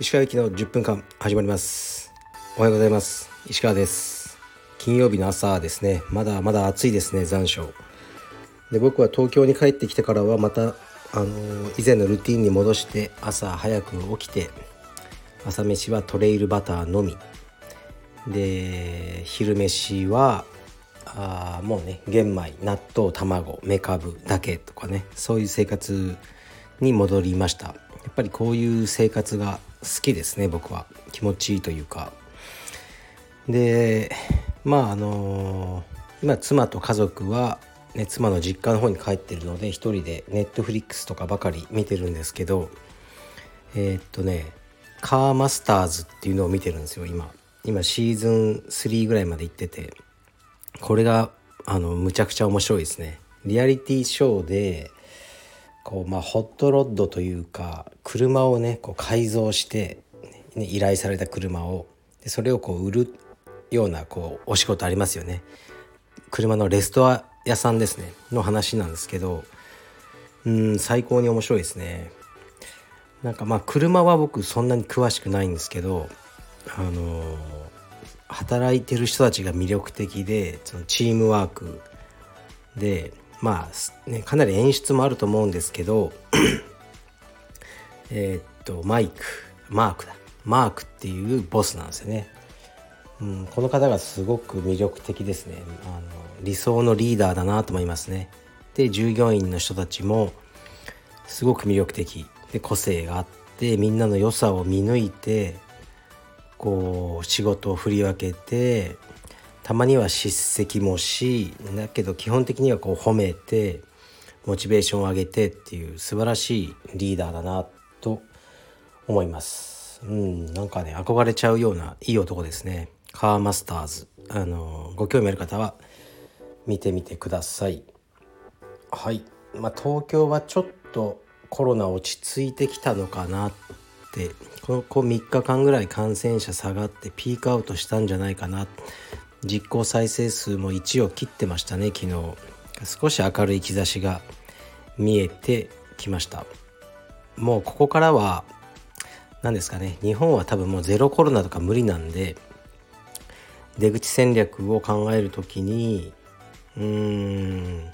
石川行きの10分間始まります。おはようございます。石川です。金曜日の朝ですね。まだまだ暑いですね残暑。で僕は東京に帰ってきてからはまたあの以前のルーティンに戻して朝早く起きて朝飯はトレイルバターのみ。で昼飯はあもうね玄米納豆卵めかぶだけとかねそういう生活に戻りました。やっぱりこういう生活が好きですね僕は。気持ちいいというか。でまああの今妻と家族は、ね、妻の実家の方に帰ってるので一人でネットフリックスとかばかり見てるんですけどえー、っとねカーマスターズっていうのを見てるんですよ今。今シーズン3ぐらいまで行ってて。これがあのむちゃくちゃ面白いですね。リアリティショーでこうまあホットロッドというか車をねこう改造して、ね、依頼された車をでそれをこう売るようなこうお仕事ありますよね。車のレストア屋さんですね。の話なんですけどうん最高に面白いですね。なんかまあ車は僕そんなに詳しくないんですけどあのー、働いてる人たちが魅力的でそのチームワークでまあ、ね、かなり演出もあると思うんですけど えっとマイクマークだ。マークっていうボスなんですよね、うん、この方がすごく魅力的ですね。あの理想のリーダーだなと思いますね。で従業員の人たちもすごく魅力的で個性があってみんなの良さを見抜いてこう仕事を振り分けてたまには叱責もしだけど基本的にはこう褒めてモチベーションを上げてっていう素晴らしいリーダーだなと思います。うんなんかね憧れちゃうようないい男ですね。カーマスターズ。あのご興味ある方は見てみてください。はい。まあ東京はちょっとコロナ落ち着いてきたのかなっここ3日間ぐらい感染者下がってピークアウトしたんじゃないかな。実効再生数も1を切ってましたね昨日。少し明るい兆しが見えてきました。もうここからは何ですかね日本は多分もうゼロコロナとか無理なんで出口戦略を考える時にうーん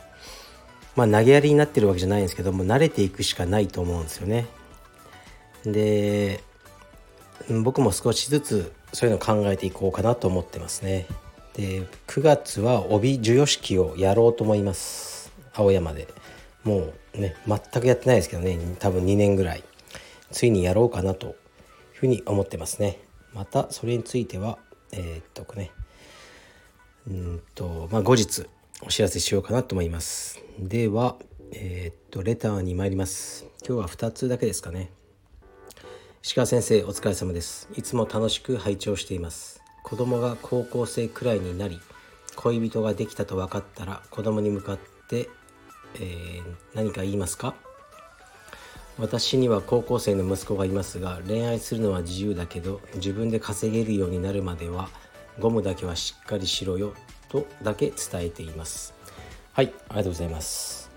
まあ投げやりになってるわけじゃないんですけども慣れていくしかないと思うんですよね。で僕も少しずつそういうのを考えていこうかなと思ってますね。で9月は帯授与式をやろうと思います。青山で。もうね全くやってないですけどね。多分2年ぐらい。ついにやろうかなというふうに思ってますね。またそれについてはえー、っとね。うんとまあ後日お知らせしようかなと思います。ではえー、っとレターに参ります。今日は2つだけですかね。石川先生お疲れ様です。いつも楽しく拝聴しています。子供が高校生くらいになり恋人ができたと分かったら子供に向かって、えー、何か言いますか？私には高校生の息子がいますが恋愛するのは自由だけど自分で稼げるようになるまではゴムだけはしっかりしろよとだけ伝えています。はいありがとうございます。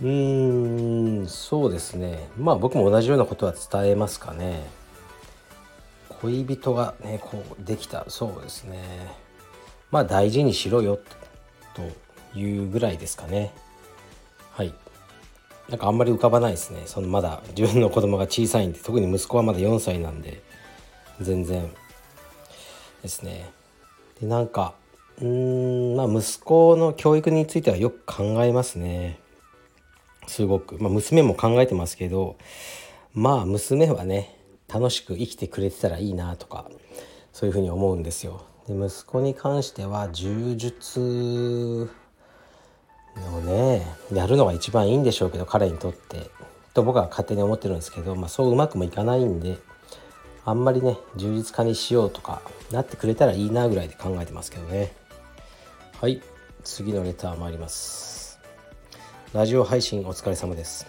うーんそうですね。まあ僕も同じようなことは伝えますかね。恋人がねこうできたそうですね。まあ大事にしろよというぐらいですかね。はい。なんかあんまり浮かばないですね。そのまだ自分の子供が小さいんで特に息子はまだ4歳なんで全然ですね。でなんかうーんまあ息子の教育についてはよく考えますね。すごく、まあ、娘も考えてますけどまあ娘はね楽しく生きてくれてたらいいなとかそういうふうに思うんですよ。で息子に関しては柔術をねやるのが一番いいんでしょうけど彼にとって。と僕は勝手に思ってるんですけど、まあ、そううまくもいかないんであんまりね充実化にしようとかなってくれたらいいなぐらいで考えてますけどね。はい次のレター参ります。ラジオ配信お疲れ様です。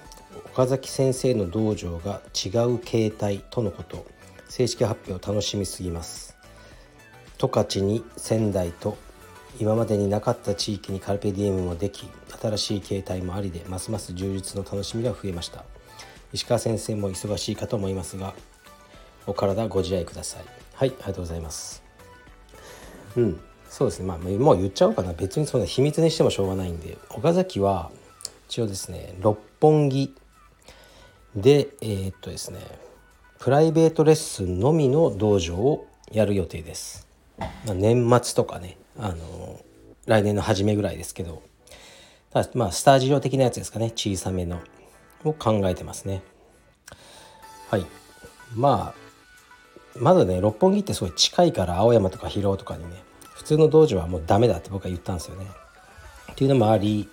岡崎先生の道場が違う形態とのこと。正式発表楽しみすぎます。十勝に仙台と今までになかった地域にカルペディエムもでき新しい形態もありでますます充実の楽しみが増えました。石川先生も忙しいかと思いますがお体ご自愛ください。はいありがとうございます。うんそうですね。まあもう言っちゃおうかな。別にそんな秘密にしてもしょうがないんで岡崎は一応ですね六本木。でえー、っとですねプライベートレッスンのみの道場をやる予定です、まあ、年末とかねあの来年の初めぐらいですけど。ただまあスタジオ的なやつですかね小さめのを考えてますね。はい。まあまだね六本木ってすごい近いから青山とか広尾とかにね普通の道場はもうダメだって僕は言ったんですよね。っていうのもあり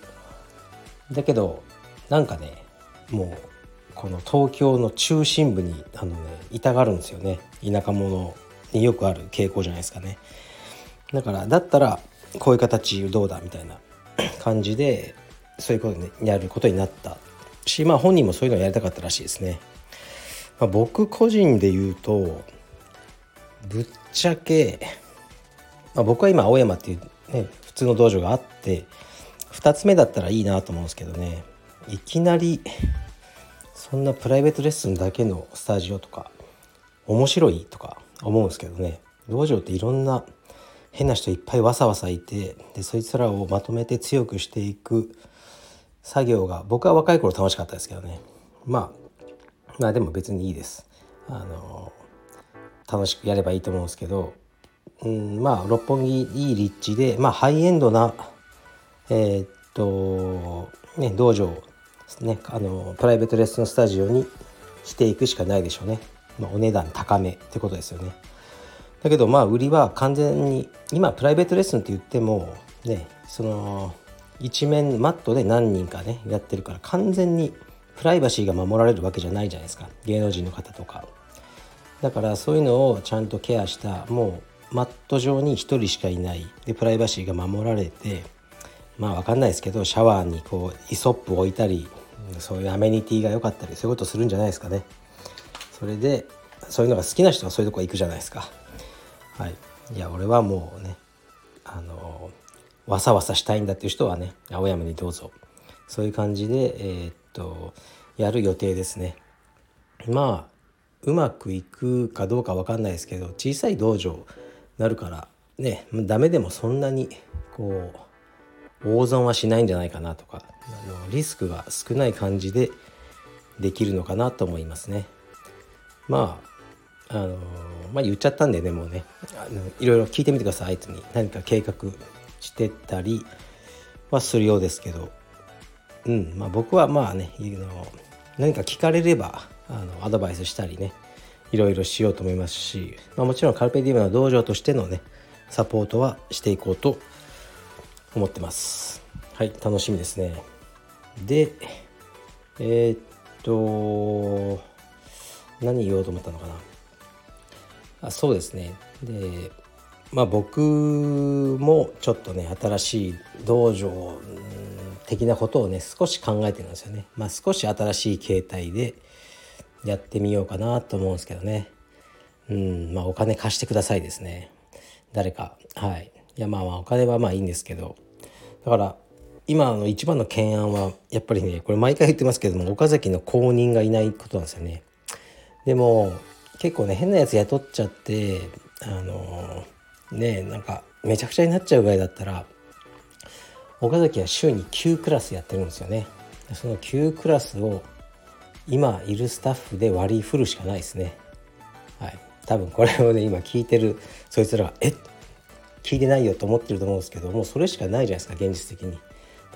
だけどなんかねもうこの東京の中心部にあのねいたがるんですよね。田舎者によくある傾向じゃないですかね。だからだったらこういう形どうだみたいな 感じでそういうことねやることになった。しまあ本人もそういうのやりたかったらしいですね、まあ、僕個人で言うとぶっちゃけ、まあ、僕は今青山っていうね普通の道場があって2つ目だったらいいなと思うんですけどね。いきなりそんなプライベートレッスンだけのスタジオとか面白いとか思うんですけどね。道場っていろんな変な人いっぱいわさわさいてでそいつらをまとめて強くしていく作業が僕は若い頃楽しかったですけどね。まあまあでも別にいいです。あの楽しくやればいいと思うんですけど、うん、まあ六本木いい立地でまあハイエンドなえー、っとね道場ですね。あのプライベートレッスンスタジオにしていくしかないでしょうね、まあ、お値段高めってことですよね。だけどまあ売りは完全に今プライベートレッスンって言ってもねその一面マットで何人かねやってるから完全にプライバシーが守られるわけじゃないじゃないですか。芸能人の方とか。だからそういうのをちゃんとケアしたもうマット上に1人しかいない。でプライバシーが守られてまあ分かんないですけどシャワーにこうイソップ置いたりそういうアメニティが良かったりそういうことするんじゃないですかね。それでそういうのが好きな人はそういうとこ行くじゃないですか。はい。いや俺はもうねあのわさわさしたいんだっていう人はね青山にどうぞ。そういう感じでえー、っとやる予定ですね。まあうまくいくかどうか分かんないですけど小さい道場なるからねダメでもそんなにこう大損はしないんじゃないかなとかあのリスクが少ない感じでできるのかなと思いますね。まああのまあ言っちゃったんでねもうね。あのいろいろ聞いてみてください。相手に何か計画してたりはするようですけど。うんまあ僕はまあねの何か聞かれればあのアドバイスしたりねいろいろしようと思いますし、まあ、もちろんカルペディウムの道場としてのねサポートはしていこうと思ってますはい楽しみですねでえー、っと何言おうと思ったのかなあそうですねでまあ僕もちょっとね新しい道場的なことをね少し考えてるんですよね。まあ少し新しい形態でやってみようかなと思うんですけどね。うんまあお金貸してくださいですね。誰かはいいやまあまあお金はまあいいんですけど。だから今の一番の懸案はやっぱりねこれ毎回言ってますけども岡崎の公認がいないことなんですよね。でも結構ね変なやつ雇っちゃってあのねなんかめちゃくちゃになっちゃうぐらいだったら岡崎は週に9クラスやってるんですよね。その9クラスを今いるスタッフで割り振るしかないですね。はい。多分これをね今聞いてるそいつらはえっ聞いてないよと思ってると思うんですけどもうそれしかないじゃないですか現実的に。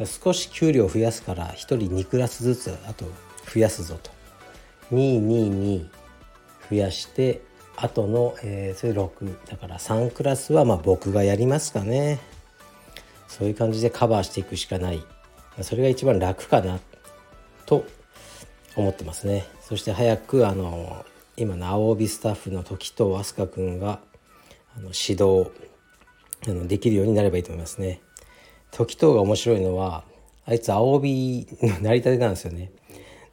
少し給料増やすから1人2クラスずつあと増やすぞと。222増やしてあとの、えー、それ6だから3クラスはまあ僕がやりますかね。そういう感じでカバーしていくしかない。それが一番楽かなと思ってますね。そして早くあの今の青帯スタッフの時と飛鳥君があの指導あのできるようになればいいと思いますね。時藤が面白いのはあいつ青帯の成り立てなんですよね。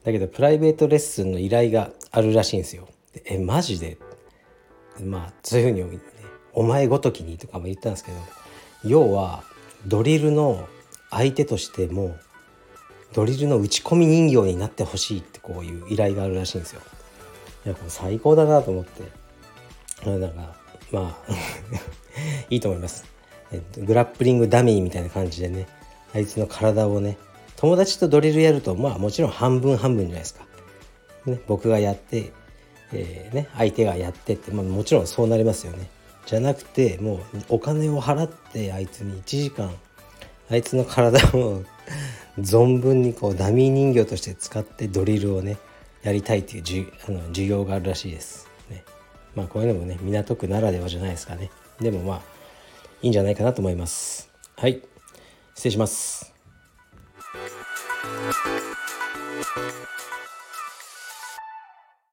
だけどプライベートレッスンの依頼があるらしいんですよ。えマジで？まあそういうふうに、ね、お前ごときにとかも言ったんですけど要はドリルの相手としてもドリルの打ち込み人形になってほしいってこういう依頼があるらしいんですよ。いやこれ最高だなと思って。なんかまあいいと思います。えっと、グラップリングダミーみたいな感じでねあいつの体をね友達とドリルやるとまあもちろん半分半分じゃないですか。ね、僕がやって、えー、ね、相手がやってって、まあ、もちろんそうなりますよね。じゃなくてもうお金を払ってあいつに1時間あいつの体を存分にこうダミー人形として使ってドリルをねやりたいっていうじあの授業があるらしいです。ね、まあこういうのもね港区ならではじゃないですかね。でもまあいいんじゃないかなと思います。はい失礼します。